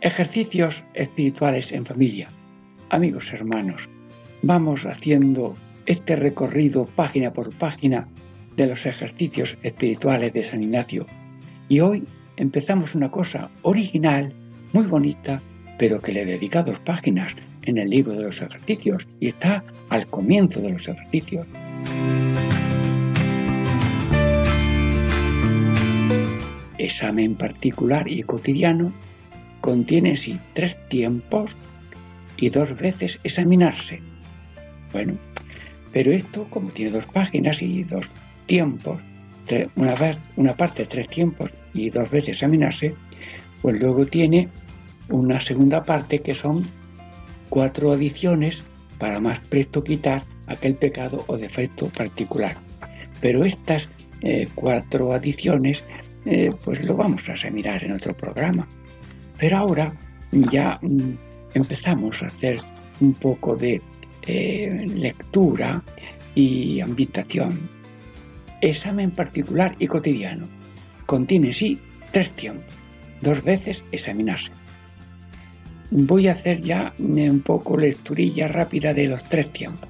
Ejercicios espirituales en familia. Amigos hermanos, vamos haciendo este recorrido página por página de los ejercicios espirituales de San Ignacio. Y hoy empezamos una cosa original, muy bonita, pero que le dedica dos páginas en el libro de los ejercicios y está al comienzo de los ejercicios. examen particular y cotidiano contiene sí tres tiempos y dos veces examinarse. Bueno, pero esto como tiene dos páginas y dos tiempos, una, una parte tres tiempos y dos veces examinarse, pues luego tiene una segunda parte que son cuatro adiciones para más presto quitar aquel pecado o defecto particular. Pero estas eh, cuatro adiciones eh, pues lo vamos a mirar en otro programa. Pero ahora ya mm, empezamos a hacer un poco de eh, lectura y ambientación. Examen particular y cotidiano. Contiene, sí, tres tiempos. Dos veces examinarse. Voy a hacer ya un poco lecturilla rápida de los tres tiempos.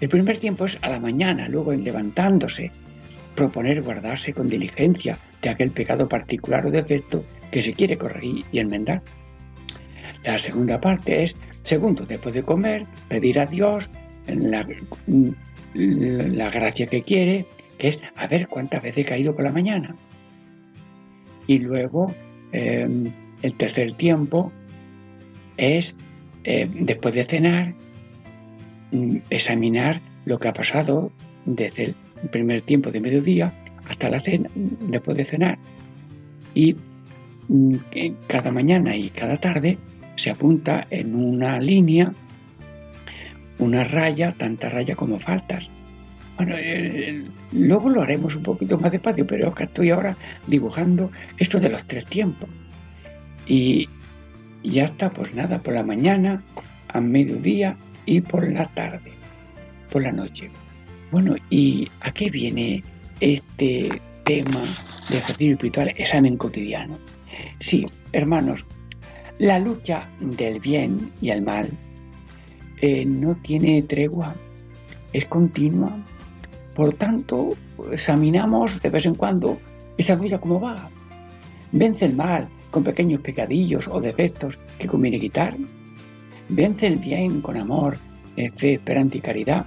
El primer tiempo es a la mañana, luego en levantándose, proponer guardarse con diligencia de aquel pecado particular o defecto que se quiere corregir y enmendar. La segunda parte es, segundo, después de comer, pedir a Dios la, la gracia que quiere, que es a ver cuántas veces he caído por la mañana. Y luego, em, el tercer tiempo es, em, después de cenar, mm, examinar lo que ha pasado desde el primer tiempo de mediodía hasta la cena, después de cenar. Y cada mañana y cada tarde se apunta en una línea una raya, tanta raya como faltas. Bueno, eh, luego lo haremos un poquito más despacio, pero que estoy ahora dibujando esto de los tres tiempos. Y ya está, pues nada, por la mañana, a mediodía y por la tarde, por la noche. Bueno, ¿y a qué viene este tema de ejercicio espiritual, examen cotidiano. Sí, hermanos, la lucha del bien y el mal eh, no tiene tregua, es continua. Por tanto, examinamos de vez en cuando esa lucha cómo va. Vence el mal con pequeños pecadillos o defectos que conviene quitar. Vence el bien con amor, fe, esperanza y caridad.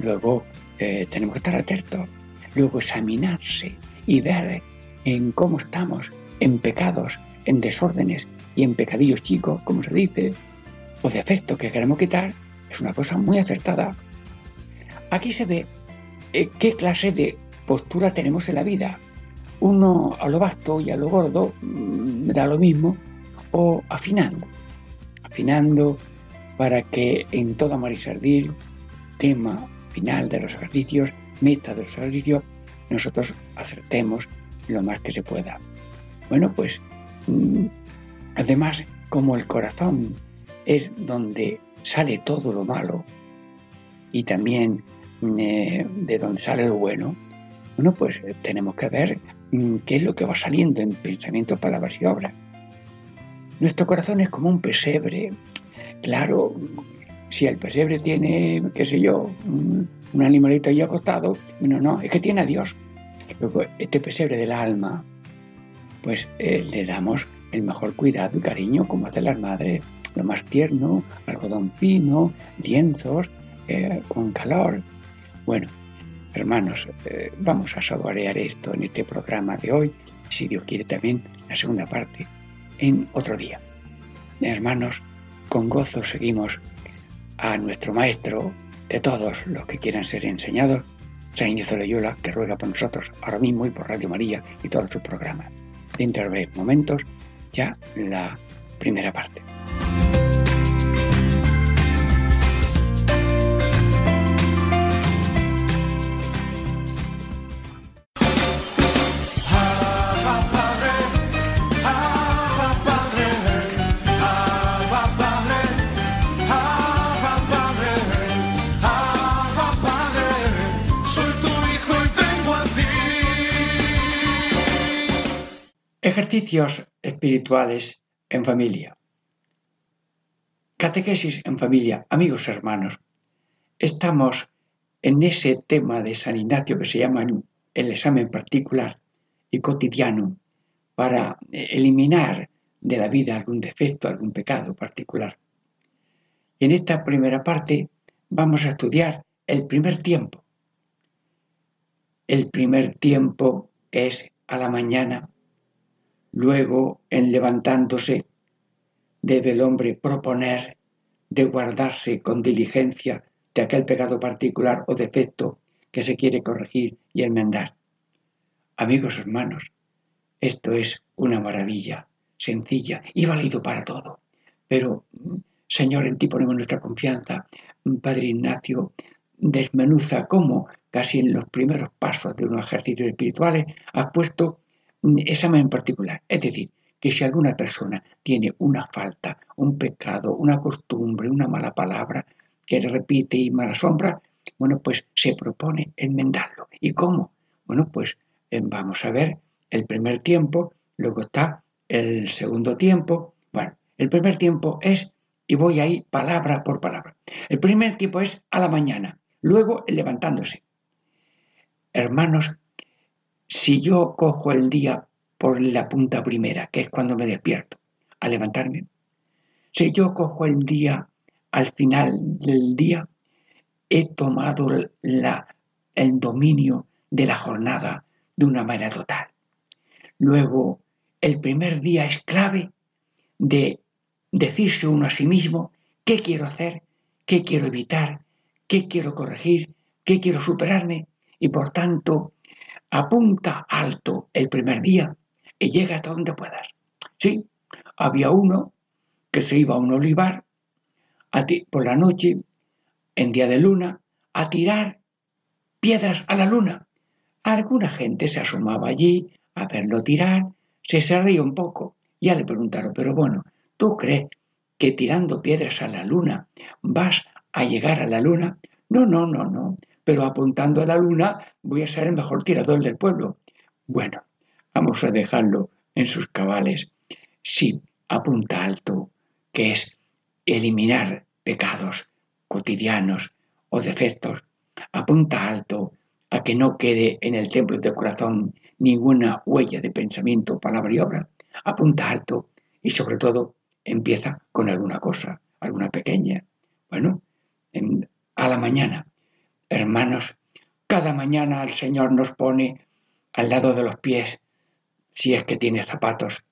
Luego eh, tenemos que estar atentos luego examinarse y ver en cómo estamos, en pecados, en desórdenes y en pecadillos chicos, como se dice, o defectos que queremos quitar, es una cosa muy acertada. Aquí se ve eh, qué clase de postura tenemos en la vida. Uno a lo vasto y a lo gordo mm, da lo mismo, o afinando, afinando para que en toda amor tema final de los ejercicios, meta del servicio, nosotros acertemos lo más que se pueda. Bueno, pues mm, además, como el corazón es donde sale todo lo malo y también mm, eh, de donde sale lo bueno, bueno, pues tenemos que ver mm, qué es lo que va saliendo en pensamiento, palabras y obras. Nuestro corazón es como un pesebre. Claro, si el pesebre tiene, qué sé yo, un animalito ahí acostado, no, no, es que tiene a Dios. Este pesebre del alma, pues eh, le damos el mejor cuidado y cariño, como hacen las madres, lo más tierno, algodón fino, lienzos, eh, con calor. Bueno, hermanos, eh, vamos a saborear esto en este programa de hoy, si Dios quiere también la segunda parte, en otro día. Hermanos, con gozo seguimos a nuestro Maestro de todos los que quieran ser enseñados, San Ignacio Loyola, que ruega por nosotros ahora mismo y por Radio María y todos sus programas. De momentos, ya la primera parte. Ejercicios espirituales en familia. Catequesis en familia, amigos hermanos. Estamos en ese tema de San Ignacio que se llama el examen particular y cotidiano para eliminar de la vida algún defecto, algún pecado particular. Y en esta primera parte vamos a estudiar el primer tiempo. El primer tiempo es a la mañana Luego, en levantándose, debe el hombre proponer de guardarse con diligencia de aquel pecado particular o defecto que se quiere corregir y enmendar. Amigos hermanos, esto es una maravilla, sencilla y válido para todo. Pero, Señor, en ti ponemos nuestra confianza. Padre Ignacio desmenuza cómo, casi en los primeros pasos de unos ejercicios espirituales, ha puesto examen en particular. Es decir, que si alguna persona tiene una falta, un pecado, una costumbre, una mala palabra que le repite y mala sombra, bueno, pues se propone enmendarlo. ¿Y cómo? Bueno, pues eh, vamos a ver el primer tiempo, luego está el segundo tiempo. Bueno, el primer tiempo es, y voy ahí palabra por palabra. El primer tiempo es a la mañana, luego levantándose. Hermanos, si yo cojo el día por la punta primera, que es cuando me despierto, a levantarme, si yo cojo el día al final del día, he tomado la, el dominio de la jornada de una manera total. Luego, el primer día es clave de decirse uno a sí mismo qué quiero hacer, qué quiero evitar, qué quiero corregir, qué quiero superarme y por tanto apunta alto el primer día y llega hasta donde puedas. Sí, había uno que se iba a un olivar por la noche, en día de luna, a tirar piedras a la luna. Alguna gente se asomaba allí a verlo tirar, se se reía un poco. Ya le preguntaron, pero bueno, ¿tú crees que tirando piedras a la luna vas a llegar a la luna? No, no, no, no pero apuntando a la luna voy a ser el mejor tirador del pueblo. Bueno, vamos a dejarlo en sus cabales. Sí, apunta alto, que es eliminar pecados cotidianos o defectos. Apunta alto a que no quede en el templo de corazón ninguna huella de pensamiento, palabra y obra. Apunta alto y sobre todo empieza con alguna cosa, alguna pequeña. Bueno, a la mañana Hermanos, cada mañana el Señor nos pone al lado de los pies, si es que tiene zapatos,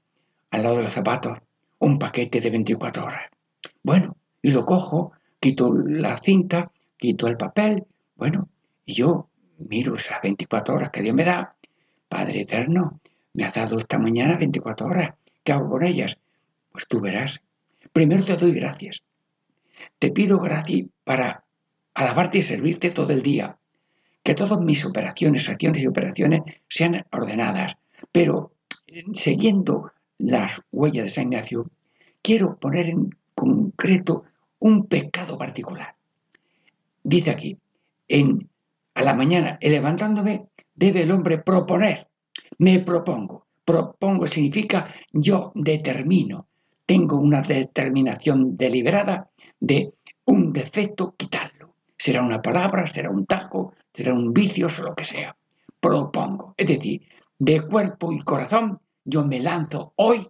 al lado de los zapatos, un paquete de 24 horas. Bueno, y lo cojo, quito la cinta, quito el papel, bueno, y yo miro esas 24 horas que Dios me da. Padre eterno, me has dado esta mañana 24 horas. ¿Qué hago con ellas? Pues tú verás. Primero te doy gracias. Te pido gracias para alabarte y servirte todo el día. Que todas mis operaciones, acciones y operaciones sean ordenadas. Pero siguiendo las huellas de San Ignacio, quiero poner en concreto un pecado particular. Dice aquí, en, a la mañana, levantándome, debe el hombre proponer. Me propongo. Propongo significa yo determino. Tengo una determinación deliberada de un defecto quitarlo. Será una palabra, será un tajo, será un vicio, o lo que sea. Propongo. Es decir, de cuerpo y corazón yo me lanzo hoy,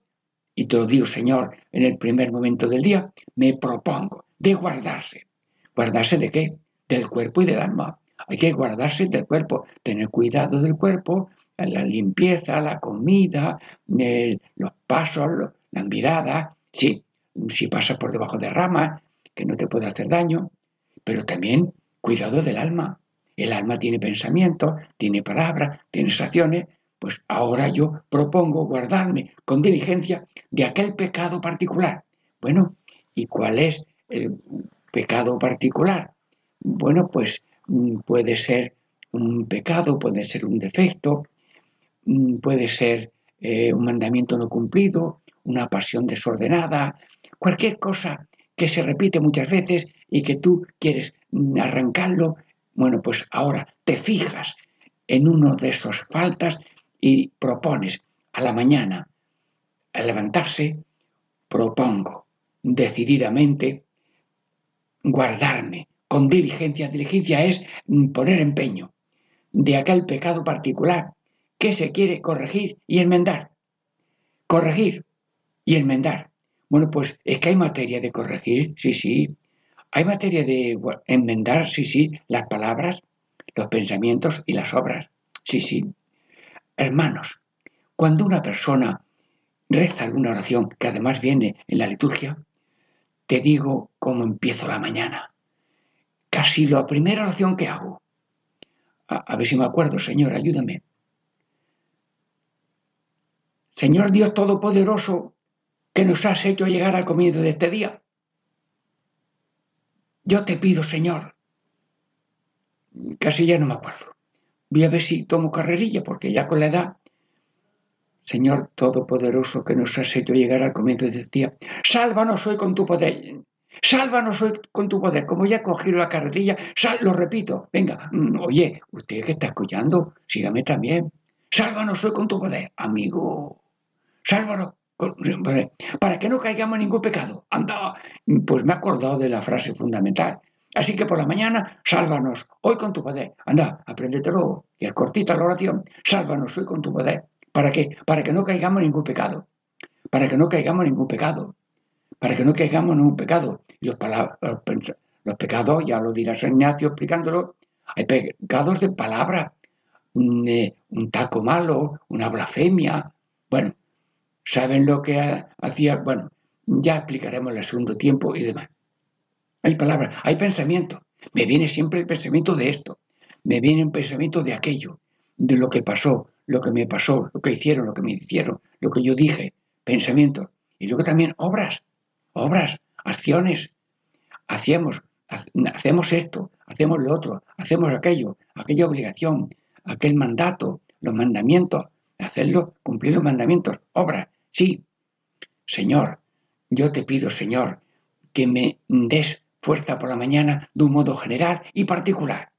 y te lo digo, Señor, en el primer momento del día, me propongo de guardarse. ¿Guardarse de qué? Del cuerpo y del alma. Hay que guardarse del cuerpo, tener cuidado del cuerpo, la limpieza, la comida, los pasos, la mirada. Sí, si pasas por debajo de ramas, que no te puede hacer daño, pero también cuidado del alma. El alma tiene pensamientos, tiene palabras, tiene acciones, pues ahora yo propongo guardarme con diligencia de aquel pecado particular. Bueno, ¿y cuál es el pecado particular? Bueno, pues mm, puede ser un pecado, puede ser un defecto, mm, puede ser eh, un mandamiento no cumplido, una pasión desordenada, cualquier cosa que se repite muchas veces y que tú quieres arrancarlo, bueno, pues ahora te fijas en uno de esos faltas y propones, a la mañana, al levantarse, propongo decididamente guardarme con diligencia. Diligencia es poner empeño de aquel pecado particular que se quiere corregir y enmendar. Corregir y enmendar. Bueno, pues es que hay materia de corregir, sí, sí. Hay materia de enmendar, sí, sí, las palabras, los pensamientos y las obras, sí, sí. Hermanos, cuando una persona reza alguna oración, que además viene en la liturgia, te digo cómo empiezo la mañana. Casi la primera oración que hago. A, ver si me acuerdo, Señor, ayúdame. Señor Dios Todopoderoso, que nos has hecho llegar al comienzo de este día. Yo te pido, Señor. Casi ya no me acuerdo. Voy a ver si tomo carrerilla, porque ya con la edad Señor Todopoderoso que nos has hecho llegar al comienzo de este día, sálvanos hoy con tu poder. Sálvanos hoy con tu poder. Como ya he cogido la carrerilla, lo repito. Venga, mm, oye, usted que está escuchando, sígame también. Sálvanos hoy con tu poder, amigo. Sálvanos. Para que no caigamos en ningún pecado. Anda, pues me he acordado de la frase fundamental. Así que por la mañana, sálvanos hoy con tu poder. Anda, apréndetelo, que es cortita la oración. Sálvanos hoy con tu poder. ¿Para qué? Para que no caigamos en ningún pecado. Para que no caigamos en ningún pecado. Para que no caigamos en ningún pecado. Y los, los, pecados, ya lo dirá San Ignacio explicándolo, hay pecados de palabra, un, eh, un taco malo, una blasfemia. Bueno, ¿saben lo que hacía? Bueno, ya explicaremos el segundo tiempo y demás. Hay palabras, hay pensamiento. Me viene siempre el pensamiento de esto. Me viene un pensamiento de aquello, de lo que pasó, lo que me pasó, lo que hicieron, lo que me hicieron, lo que yo dije, pensamientos. Y luego también obras, obras, acciones. Hacemos, hacemos esto, hacemos lo otro, hacemos aquello, aquella obligación, aquel mandato, los mandamientos, hacerlo, cumplir los mandamientos, obras, sí. Señor, yo te pido, Señor, que me des fuerza por la mañana de un modo general y particular.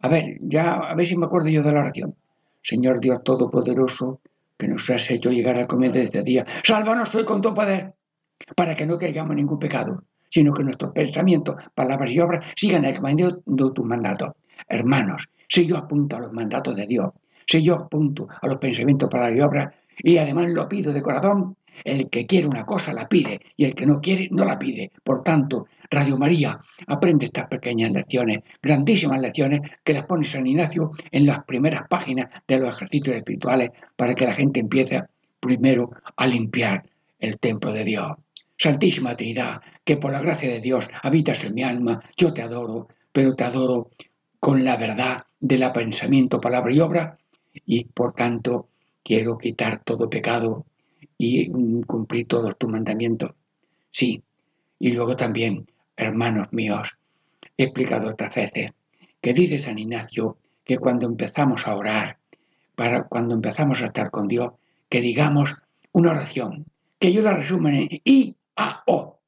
A ver, ya a ver si me acuerdo yo de la oración. Señor Dios Todopoderoso, que nos has hecho llegar al comer de este día, sálvanos hoy con tu poder, para que no caigamos en ningún pecado, sino que nuestros pensamientos, palabras y obras sigan de tus mandatos. Hermanos, si yo apunto a los mandatos de Dios, si yo apunto a los pensamientos, palabras y obras, y además lo pido de corazón, el que quiere una cosa la pide y el que no quiere no la pide. Por tanto, Radio María aprende estas pequeñas lecciones, grandísimas lecciones que las pone San Ignacio en las primeras páginas de los ejercicios espirituales para que la gente empiece primero a limpiar el templo de Dios. Santísima Trinidad, que por la gracia de Dios habitas en mi alma, yo te adoro, pero te adoro con la verdad de la pensamiento, palabra y obra, y por tanto quiero quitar todo pecado y cumplir todos tus mandamientos. Sí, y luego también, hermanos míos, he explicado otras veces que dice San Ignacio que cuando empezamos a orar, para cuando empezamos a estar con Dios, que digamos una oración, que yo la resumen en I, A, O.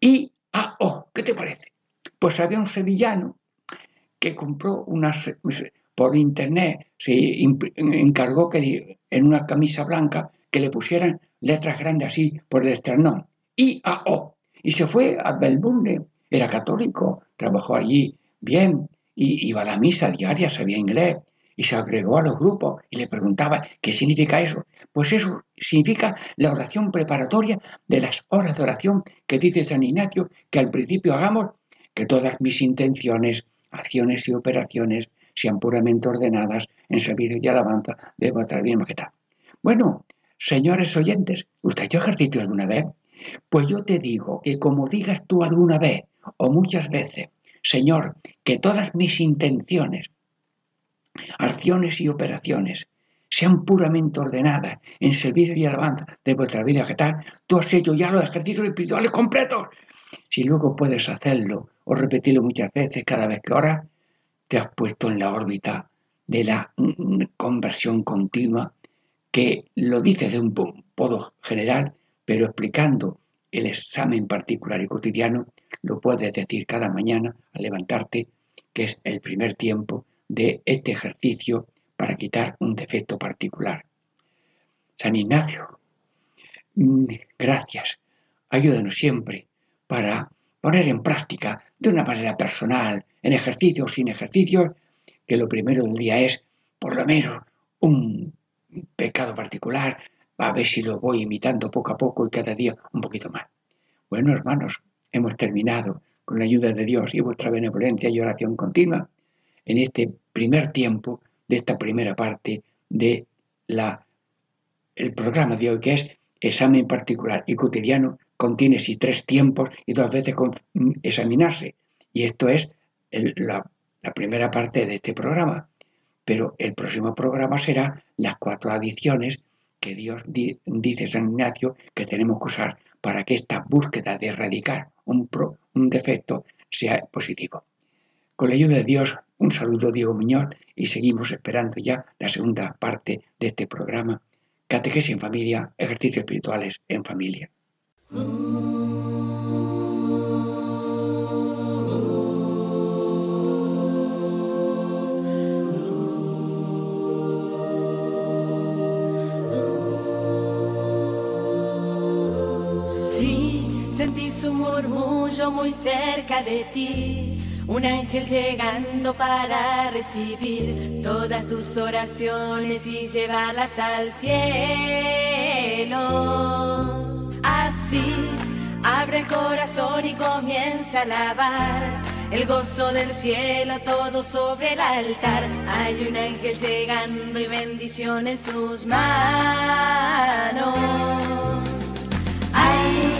I, A, O. ¿Qué te parece? Pues había un sevillano que compró unas, por internet, se encargó que en una camisa blanca que le pusieran letras grandes así por el esternón, I, A, O. Y se fue a Melbourne, era católico, trabajó allí bien, y iba a la misa diaria, sabía inglés, y se agregó a los grupos y le preguntaba qué significa eso. Pues eso significa la oración preparatoria de las horas de oración que dice San Ignacio que al principio hagamos, que todas mis intenciones, acciones y operaciones sean puramente ordenadas en servicio y alabanza de vuestra bien majestad. Bueno, Señores oyentes, ¿usted ha hecho ejercicio alguna vez? Pues yo te digo que como digas tú alguna vez o muchas veces, Señor, que todas mis intenciones, acciones y operaciones sean puramente ordenadas en servicio y alabanza de vuestra vida que tal, tú has hecho ya los ejercicios espirituales completos. Si luego puedes hacerlo o repetirlo muchas veces cada vez que oras, te has puesto en la órbita de la mm, conversión continua que lo dice de un modo general, pero explicando el examen particular y cotidiano, lo puedes decir cada mañana al levantarte, que es el primer tiempo de este ejercicio para quitar un defecto particular. San Ignacio, mm, gracias, ayúdanos siempre para poner en práctica de una manera personal, en ejercicio o sin ejercicio, que lo primero del día es, por lo menos, un pecado particular, a ver si lo voy imitando poco a poco y cada día un poquito más. Bueno, hermanos, hemos terminado con la ayuda de Dios y vuestra benevolencia y oración continua en este primer tiempo de esta primera parte de la el programa de hoy que es examen particular y cotidiano contiene sí tres tiempos y dos veces mm, examinarse y esto es la, primera parte de este programa pero el próximo programa será las cuatro adiciones que Dios dice San Ignacio que tenemos que usar para que esta búsqueda de erradicar un, un defecto sea positivo. Con la ayuda de Dios, un saludo Diego Muñoz y seguimos esperando ya la segunda parte de este programa, Catequesis en Familia, Ejercicios Espirituales en Familia. Muy cerca de ti, un ángel llegando para recibir todas tus oraciones y llevarlas al cielo. Así, abre el corazón y comienza a alabar el gozo del cielo todo sobre el altar. Hay un ángel llegando y bendición en sus manos. Hay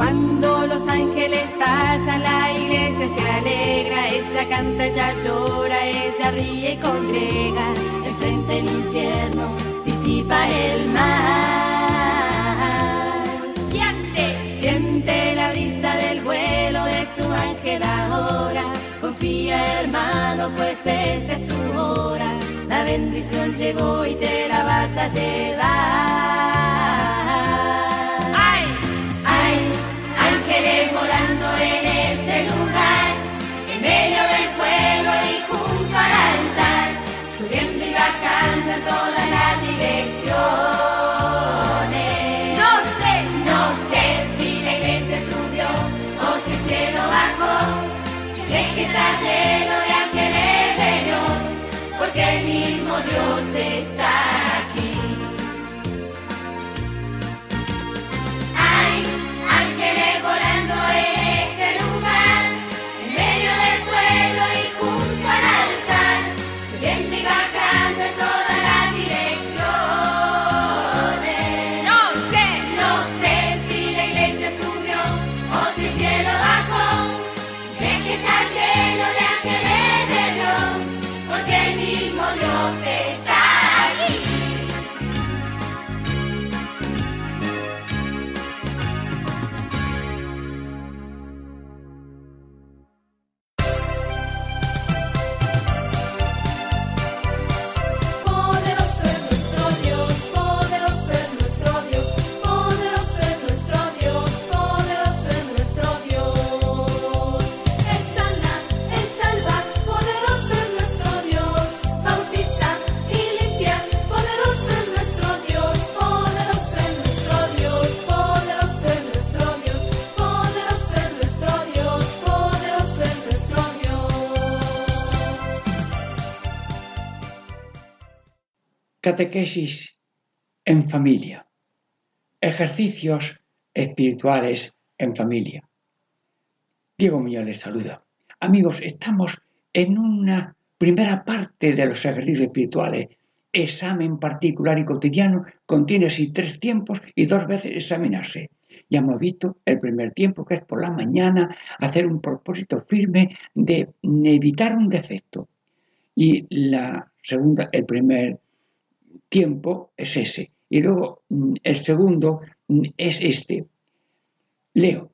Cuando los ángeles pasan, la iglesia se alegra, ella canta, ella llora, ella ríe y congrega, enfrente el infierno disipa el mal. Siente, siente la brisa del vuelo de tu ángel ahora, confía hermano, pues esta es tu hora, la bendición llegó y te la vas a llevar. Volando en Catequesis en familia. Ejercicios espirituales en familia. Diego Muñoz les saluda. Amigos, estamos en una primera parte de los ejercicios espirituales. Examen particular y cotidiano contiene así tres tiempos y dos veces examinarse. Ya hemos visto el primer tiempo, que es por la mañana, hacer un propósito firme de evitar un defecto. Y la segunda, el primer tiempo es ese. Y luego mm, el segundo mm, es este. Leo.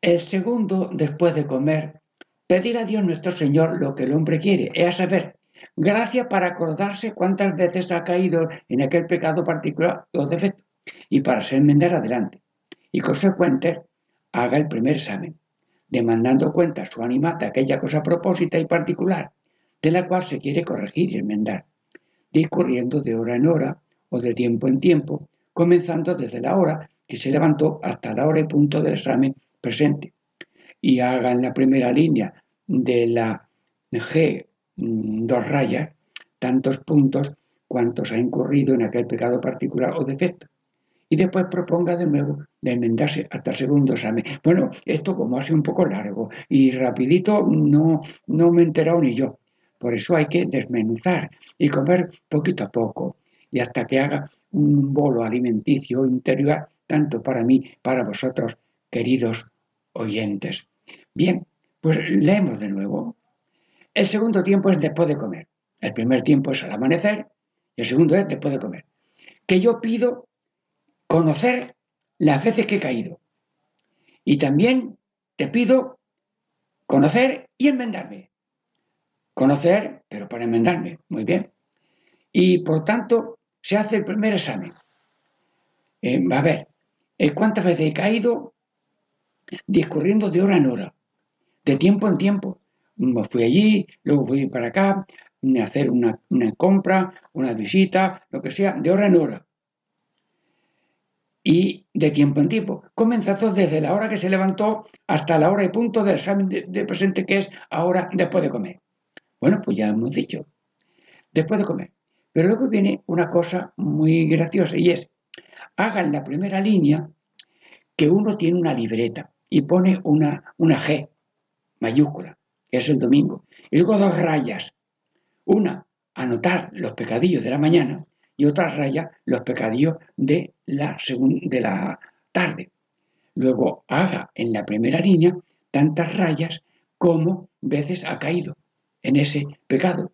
El segundo, después de comer, pedir a Dios nuestro Señor lo que el hombre quiere, es a saber, gracia para acordarse cuántas veces ha caído en aquel pecado particular o defecto, y para ser enmendar adelante. Y consecuente, haga el primer examen, demandando cuenta su ánima de aquella cosa propósita y particular, de la cual se quiere corregir y enmendar, discurriendo de hora en hora o de tiempo en tiempo, comenzando desde la hora que se levantó hasta la hora y punto del examen presente y haga en la primera línea de la G mm, dos rayas tantos puntos cuantos ha incurrido en aquel pecado particular o defecto. Y después proponga de nuevo de enmendarse hasta el segundo examen. Bueno, esto como hace un poco largo y rapidito no, no me he enterado ni yo. Por eso hay que desmenuzar y comer poquito a poco y hasta que haga un bolo alimenticio interior tanto para mí, para vosotros, queridos oyentes. Bien, pues leemos de nuevo. El segundo tiempo es después de comer. El primer tiempo es al amanecer y el segundo es después de comer. Que yo pido conocer las veces que he caído. Y también te pido conocer y enmendarme. Conocer, pero para enmendarme. Muy bien. Y por tanto, se hace el primer examen. Eh, a ver, eh, ¿cuántas veces he caído? discurriendo de hora en hora, de tiempo en tiempo. Me fui allí, luego fui para acá, a hacer una, compra, una visita, lo que sea, de hora en hora. Y de tiempo en tiempo, comenzando desde la hora que se levantó hasta la hora y punto del examen de, presente, que es ahora después de comer. Bueno, pues ya hemos dicho, después de comer. Pero luego viene una cosa muy graciosa y es, hagan la primera línea que uno tiene una libreta y pone una, una G mayúscula, que es el domingo. Y luego dos rayas. Una, anotar los pecadillos de la mañana y otra raya, los pecadillos de la, de la tarde. Luego haga en la primera línea tantas rayas como veces ha caído en ese pecado.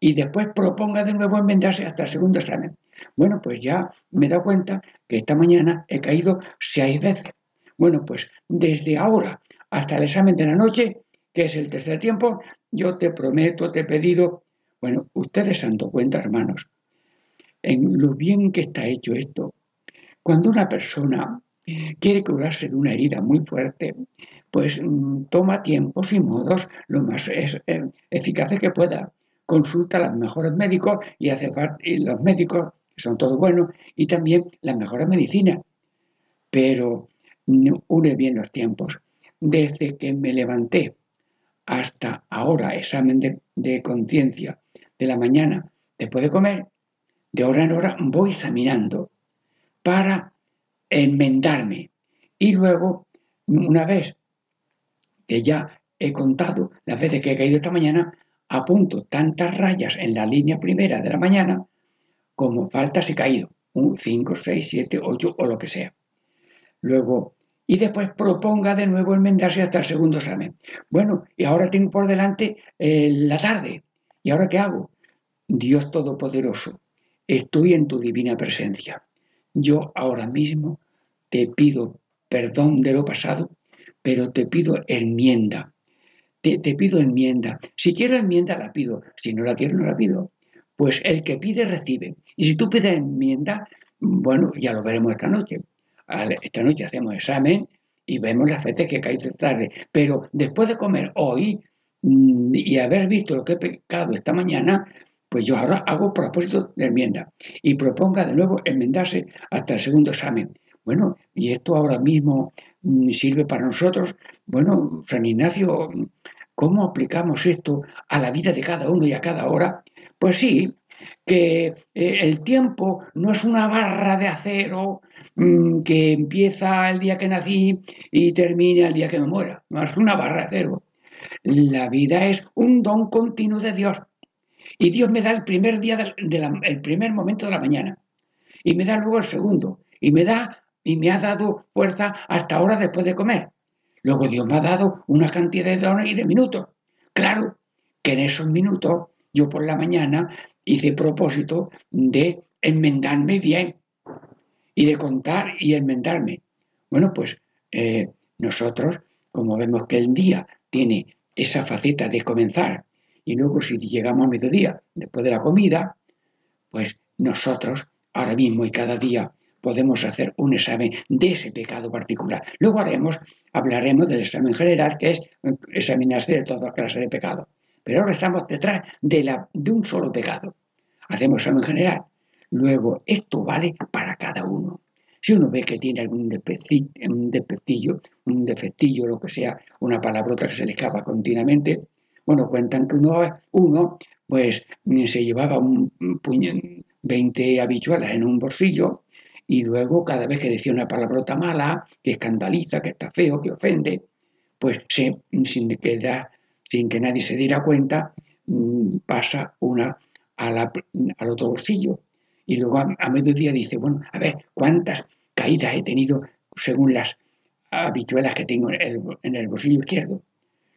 Y después proponga de nuevo enmendarse hasta el segundo examen. Bueno, pues ya me he dado cuenta que esta mañana he caído seis veces. Bueno, pues desde ahora hasta el examen de la noche, que es el tercer tiempo, yo te prometo, te he pedido, bueno, ustedes se han dado cuenta, hermanos, en lo bien que está hecho esto. Cuando una persona quiere curarse de una herida muy fuerte, pues mm, toma tiempos y modos lo más eh, eficaces que pueda. Consulta a los mejores médicos y hace los médicos, que son todos buenos, y también las mejores medicinas. Pero une bien los tiempos. Desde que me levanté hasta ahora, examen de, conciencia de la mañana, después de comer, de hora en hora voy examinando para enmendarme. Y luego, una vez que ya he contado las veces que he caído esta mañana, apunto tantas rayas en la línea primera de la mañana como faltas he caído. Un 5, 6, 7, 8 o lo que sea. Luego y después proponga de nuevo enmendarse hasta el segundo examen. Bueno, y ahora tengo por delante eh, la tarde. ¿Y ahora qué hago? Dios Todopoderoso, estoy en tu divina presencia. Yo ahora mismo te pido perdón de lo pasado, pero te pido enmienda. Te, pido enmienda. Si quiero enmienda, la pido. Si no la quiero, no la pido. Pues el que pide, recibe. Y si tú pides enmienda, bueno, ya lo veremos esta noche esta noche hacemos examen y vemos las veces que caído tarde. Pero después de comer hoy mm, y haber visto lo que he pecado esta mañana, pues yo ahora hago propósito de enmienda y proponga de nuevo enmendarse hasta el segundo examen. Bueno, y esto ahora mismo sirve para nosotros. Bueno, San Ignacio, ¿cómo aplicamos esto a la vida de cada uno y a cada hora? Pues sí, que eh, el tiempo no es una barra de acero Mm, que empieza el día que nací y termina el día que me muera. No es una barra de cero. La vida es un don continuo de Dios. Y Dios me da el primer día, el primer momento de la mañana. Y me da luego el segundo. Y me da, y me ha dado fuerza hasta ahora después de comer. Luego Dios me ha dado una cantidad de horas y de minutos. Claro que en esos minutos, yo por la mañana hice propósito de enmendarme bien y de contar y enmendarme. Bueno, pues eh, nosotros, como vemos que el día tiene esa faceta de comenzar y luego si llegamos a mediodía, después de la comida, pues nosotros ahora mismo y cada día podemos hacer un examen de ese pecado particular. Luego haremos, hablaremos del examen general, que es examinarse de toda clase de pecado. Pero ahora estamos detrás de, la, de un solo pecado. Hacemos examen general. Luego, esto vale para cada uno. Si uno ve que tiene algún defectillo, un defectillo, lo que sea, una palabrota que se le escapa continuamente, bueno, cuentan que uno, uno pues se llevaba un puño, 20 habichuelas en un bolsillo y luego cada vez que decía una palabrota mala, que escandaliza, que está feo, que ofende, pues sin, que sin que nadie se diera cuenta, mm, pasa una al otro bolsillo. Y luego a, mediodía dice, bueno, a ver, ¿cuántas caídas he tenido según las habituelas que tengo en el, en el bolsillo izquierdo?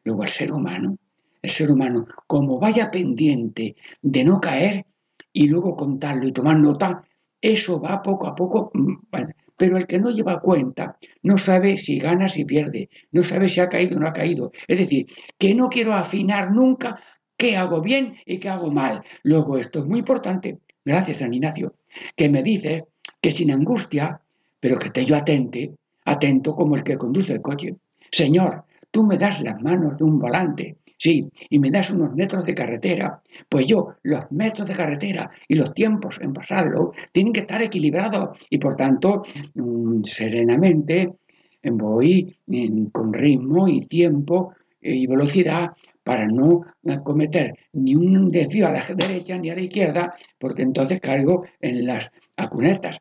Luego el ser humano, el ser humano, como vaya pendiente de no caer y luego contarlo y tomar nota, eso va poco a poco, mm, pero el que no lleva cuenta no sabe si gana, si pierde, no sabe si ha caído o no ha caído. Es decir, que no quiero afinar nunca qué hago bien y qué hago mal. Luego, esto es muy importante, gracias San Ignacio, que me dice que sin angustia, pero que esté yo atente, atento como el que conduce el coche. Señor, tú me das las manos de un volante, Sí, y me das unos metros de carretera, pues yo los metros de carretera y los tiempos en pasarlo tienen que estar equilibrados y por tanto mm, serenamente voy con ritmo y tiempo y velocidad para no cometer ni un desvío a la derecha ni a la izquierda, porque entonces cargo en las acunetas.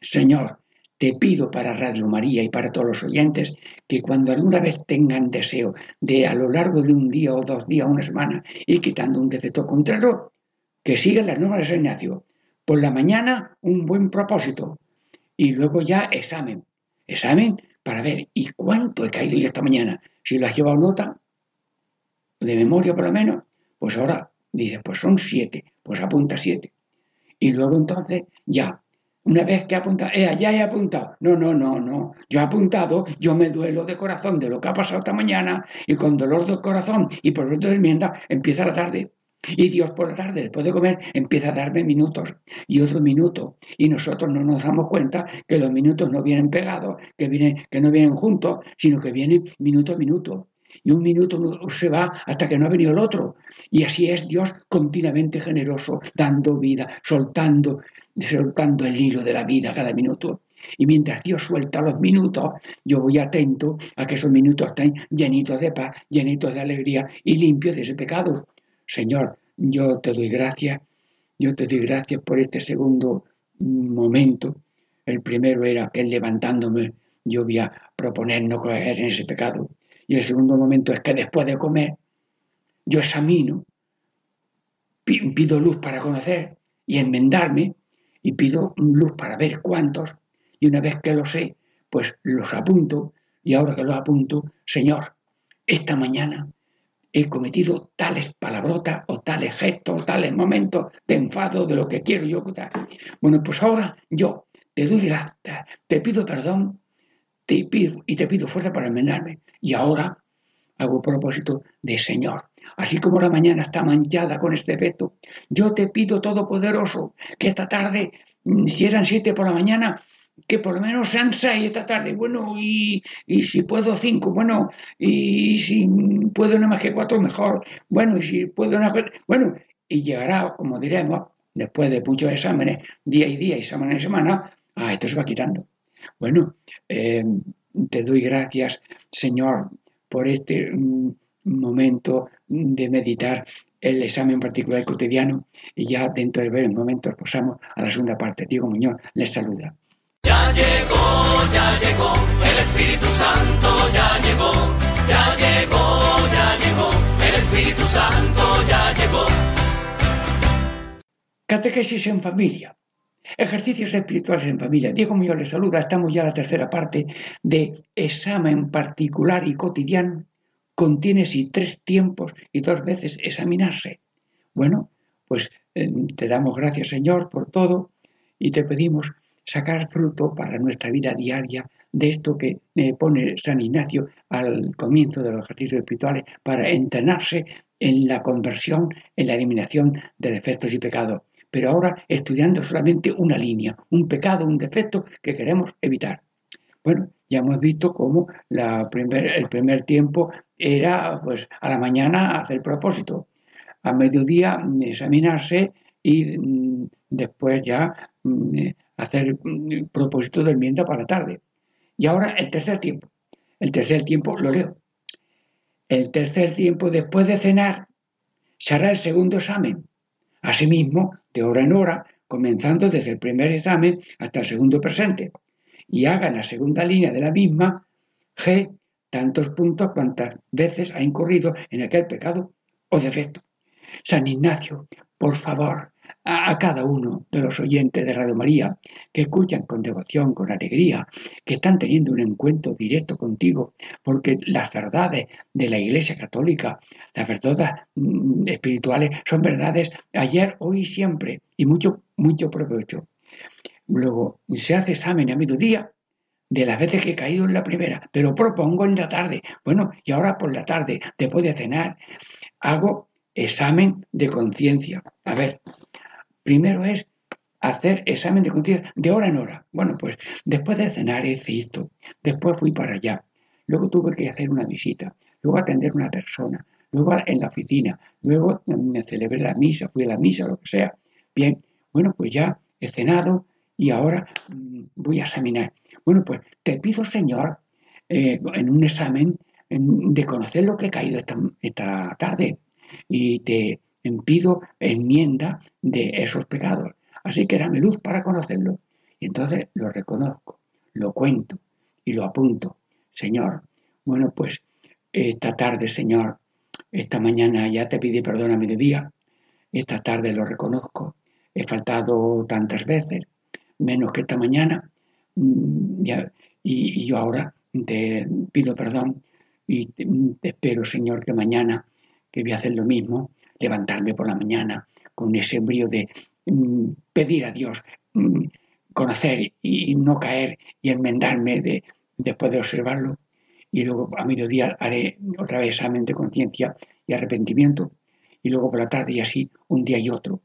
Señor, te pido para Radio María y para todos los oyentes que cuando alguna vez tengan deseo de a lo largo de un día o dos días, una semana, ir quitando un defecto contrario, que sigan las normas de San Ignacio. Por la mañana un buen propósito y luego ya examen. Examen para ver, ¿y cuánto he caído yo esta mañana? Si lo has llevado nota, de memoria por lo menos, pues ahora dices, pues son siete, pues apunta siete. Y luego entonces ya una vez que apunta, eh, ya he apuntado. No, no, no, no. Yo he apuntado, yo me duelo de corazón de lo que ha pasado esta mañana y con dolor de corazón y por de enmienda empieza la tarde. Y Dios por la tarde, después de comer, empieza a darme minutos y otro minuto. Y nosotros no nos damos cuenta que los minutos no vienen pegados, que, vienen, que no vienen juntos, sino que vienen minuto a minuto. Y un minuto se va hasta que no ha venido el otro. Y así es Dios continuamente generoso, dando vida, soltando, soltando el hilo de la vida cada minuto. Y mientras Dios suelta los minutos, yo voy atento a que esos minutos estén llenitos de paz, llenitos de alegría y limpios de ese pecado. Señor, yo te doy gracias, yo te doy gracias por este segundo momento. El primero era que levantándome yo voy a proponer no caer en ese pecado. Y el segundo momento es que después de comer yo examino, pido luz para conocer y enmendarme y pido luz para ver cuántos y una vez que lo sé, pues los apunto y ahora que los apunto, Señor, esta mañana he cometido tales palabrotas o tales gestos o tales momentos de enfado de lo que quiero yo Bueno, pues ahora yo te doy gracias, te pido perdón te pido, y te pido fuerza para enmendarme. Y ahora hago propósito de Señor. Así como la mañana está manchada con este efecto, yo te pido, Todopoderoso, que esta tarde, mm, si eran siete por la mañana, que por lo menos sean seis esta tarde, bueno, y, si puedo cinco, bueno, y si puedo nada más que cuatro, mejor, bueno, y si puedo nada más, bueno, y llegará, como diremos, después de muchos exámenes, día y día y semana y semana, ah, esto se va quitando. Bueno, eh, te doy gracias, Señor, por este mm, momento de meditar el examen particular cotidiano y ya dentro de breves momentos pasamos a la segunda parte. Diego Muñoz les saluda. Ya llegó, ya llegó, el Espíritu Santo ya llegó, ya llegó, ya llegó, el Espíritu Santo ya llegó. Catequesis en familia. Ejercicios espirituales en familia. Diego Muñoz les saluda. Estamos ya en la tercera parte de examen particular y cotidiano contiene sí tres tiempos y dos veces examinarse. Bueno, pues eh, te damos gracias, Señor, por todo y te pedimos sacar fruto para nuestra vida diaria de esto que eh, pone San Ignacio al comienzo de los ejercicios espirituales para entrenarse en la conversión, en la eliminación de defectos y pecados. Pero ahora estudiando solamente una línea, un pecado, un defecto que queremos evitar. Bueno, ya hemos visto cómo el primer tiempo era pues a la mañana hacer propósito, a mediodía mm, examinarse y mm, después ya mm, hacer propósito de enmienda para la tarde. Y ahora el tercer tiempo. El tercer tiempo lo leo. El tercer tiempo después de cenar se hará el segundo examen. Asimismo, de hora en hora, comenzando desde el primer examen hasta el segundo presente. Y haga en la segunda línea de la misma G tantos puntos cuantas veces ha incurrido en aquel pecado o defecto. San Ignacio, por favor, a, cada uno de los oyentes de Radio María que escuchan con devoción, con alegría, que están teniendo un encuentro directo contigo, porque las verdades de la Iglesia Católica, las verdades mm, espirituales, son verdades ayer, hoy y siempre, y mucho, mucho provecho. Luego se hace examen a mediodía de las veces que he caído en la primera, pero propongo en la tarde. Bueno, y ahora por la tarde, después de cenar, hago examen de conciencia. A ver, Primero es hacer examen de conciencia de hora en hora. Bueno, pues después de cenar hice esto, después fui para allá, luego tuve que hacer una visita, luego atender a una persona, luego en la oficina, luego me celebré la misa, fui a la misa, lo que sea. Bien, bueno, pues ya he cenado y ahora mm, voy a examinar. Bueno, pues te pido, Señor, eh, en un examen de conocer lo que he caído esta, esta tarde y te pido enmienda de esos pecados. Así que dame luz para conocerlo. Y entonces lo reconozco, lo cuento y lo apunto. Señor, bueno, pues esta tarde, Señor, esta mañana ya te pedí perdón a mediodía, esta tarde lo reconozco, he faltado tantas veces, menos que esta mañana, mm, y, yo ahora te pido perdón y te, te espero, Señor, que mañana, que voy a hacer lo mismo, levantarme por la mañana con ese brío de mm, pedir a Dios, mm, conocer y, no caer y enmendarme de, después de observarlo. Y luego a mediodía haré otra vez examen de conciencia y arrepentimiento. Y luego por la tarde y así un día y otro.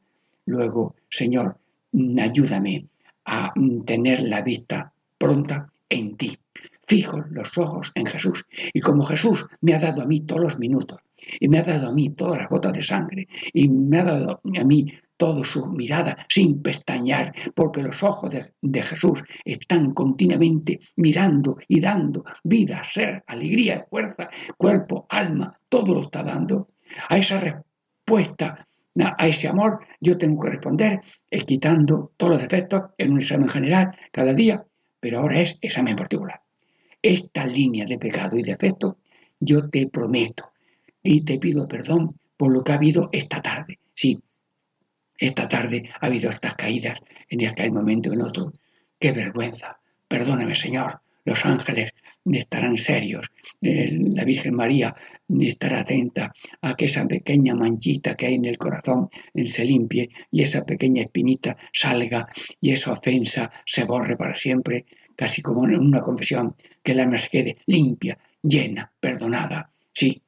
Luego, Señor, mm, ayúdame a tener la vista pronta en ti. Fijo los ojos en Jesús. Y como Jesús me ha dado a mí todos los minutos y me ha dado a mí todas las gotas de sangre y me ha dado a mí toda su mirada sin pestañear, porque los ojos de, Jesús están continuamente mirando y dando vida, ser, alegría, fuerza, cuerpo, alma, todo lo está dando. A esa respuesta, a ese amor, yo tengo que responder es quitando todos los defectos en un examen general cada día, pero ahora es examen particular. Esta línea de pecado y defecto, yo te prometo y te pido perdón por lo que ha habido esta tarde. Sí, esta tarde ha habido estas caídas en aquel momento en otro. ¡Qué vergüenza! Perdóname, Señor. Los ángeles estarán serios. La Virgen María estará atenta a que esa pequeña manchita que hay en el corazón se limpie y esa pequeña espinita salga y esa ofensa se borre para siempre, casi como en una confesión, que la alma se quede limpia, llena, perdonada. Sí,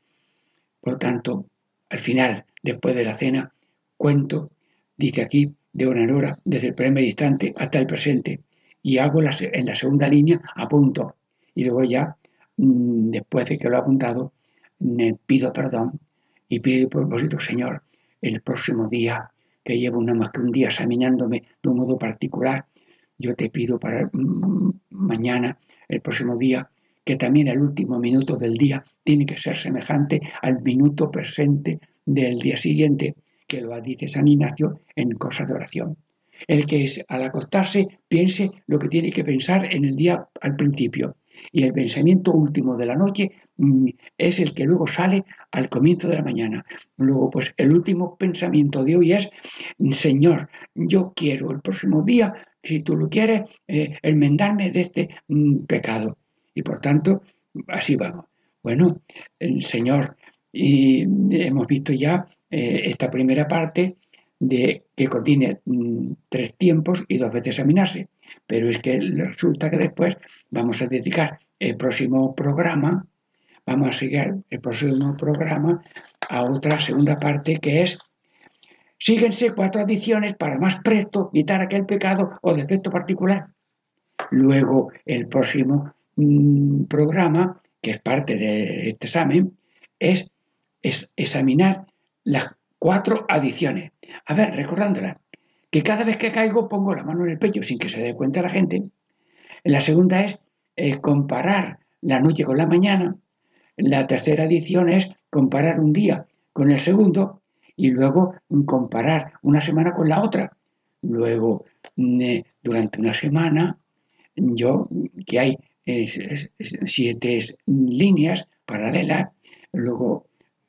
por tanto, al final, después de la cena, cuento, dice aquí, de hora en hora, desde el primer instante hasta el presente, y hago en la segunda línea, apunto, y luego ya, mm, después de que lo he apuntado, me pido perdón y pido propósito, Señor, el próximo día, que llevo una más que un día examinándome de un modo particular, yo te pido para mm, mañana, el próximo día, que también el último minuto del día tiene que ser semejante al minuto presente del día siguiente, que lo dice San Ignacio en cosas de oración. El que es, al acostarse piense lo que tiene que pensar en el día al principio y el pensamiento último de la noche mm, es el que luego sale al comienzo de la mañana. Luego, pues el último pensamiento de hoy es, Señor, yo quiero el próximo día, si tú lo quieres, eh, enmendarme de este mm, pecado. Y por tanto, así vamos. Bueno, el Señor, y hemos visto ya eh, esta primera parte de, que contiene mm, tres tiempos y dos veces examinarse. Pero es que resulta que después vamos a dedicar el próximo programa, vamos a seguir el próximo programa a otra segunda parte que es síguense cuatro adiciones para más presto quitar aquel pecado o defecto particular. Luego, el próximo mm, programa, que es parte de este examen, es, es examinar las cuatro adiciones. A ver, recordándola, que cada vez que caigo pongo la mano en el pecho sin que se dé cuenta la gente. La segunda es comparar la noche con la mañana. La tercera adición es comparar un día con el segundo y luego comparar una semana con la otra. Luego, mm, eh, durante una semana, yo, que hay siete líneas paralelas, luego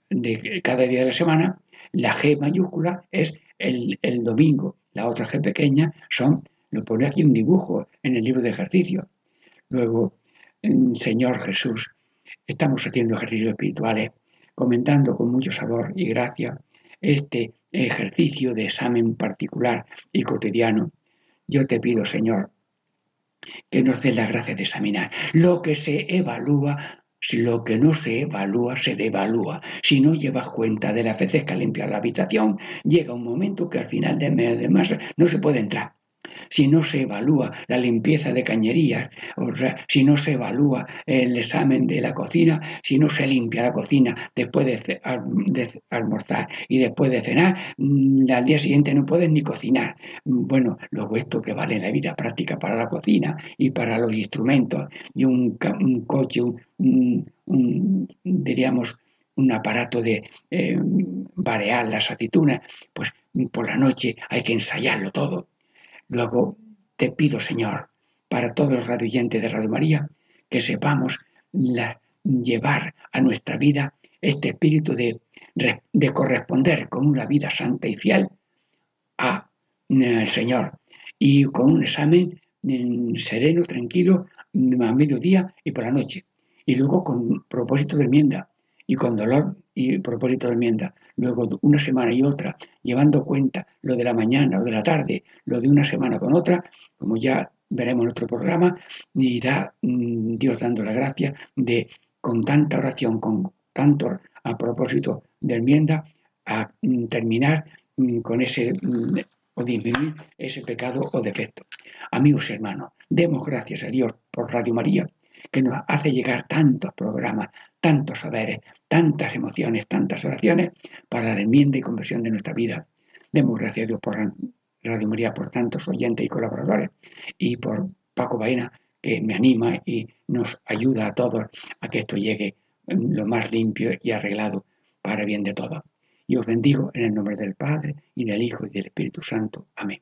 de cada día de la semana, la G mayúscula es el domingo, la otra G pequeña son, lo pone aquí un dibujo en el libro de ejercicio. Luego, Señor Jesús, estamos haciendo ejercicios espirituales, comentando con mucho sabor y gracia este ejercicio de examen particular y cotidiano. Yo te pido, Señor, que nos dé la gracia de examinar lo que se evalúa lo que no se evalúa se devalúa, si no llevas cuenta de las veces que ha limpiado la habitación, llega un momento que al final de mes de más no se puede entrar si no se evalúa la limpieza de cañerías, o sea, si no se evalúa el examen de la cocina, si no se limpia la cocina después de, almorzar y después de cenar, mm, al día siguiente no puedes ni cocinar. Bueno, luego esto que vale la vida práctica para la cocina y para los instrumentos y un, coche, un, diríamos, un aparato de eh, varear las aceitunas, pues por la noche hay que ensayarlo todo. Luego te pido, Señor, para todos los radioyentes de Radio María, que sepamos llevar a nuestra vida este espíritu de, de corresponder con una vida santa y fiel al eh, Señor y con un examen mm, sereno, tranquilo, a mediodía y por la noche. Y luego con propósito de enmienda y con dolor y propósito de enmienda luego una semana y otra, llevando cuenta lo de la mañana o de la tarde, lo de una semana con otra, como ya veremos en otro programa, irá mm, Dios dando la gracia de, con tanta oración, con tanto a propósito de enmienda, a mm, terminar mm, con ese o disminuir ese pecado o defecto. Amigos hermanos, demos gracias a Dios por Radio María, que nos hace llegar tantos programas, tantos saberes, tantas emociones, tantas oraciones para la enmienda y conversión de nuestra vida. Demos gracias a Dios por Radio María, por tantos oyentes y colaboradores, y por Paco Baena, que me anima y nos ayuda a todos a que esto llegue lo más limpio y arreglado para bien de todos. Y os bendigo en el nombre del Padre, y del Hijo, y del Espíritu Santo. Amén.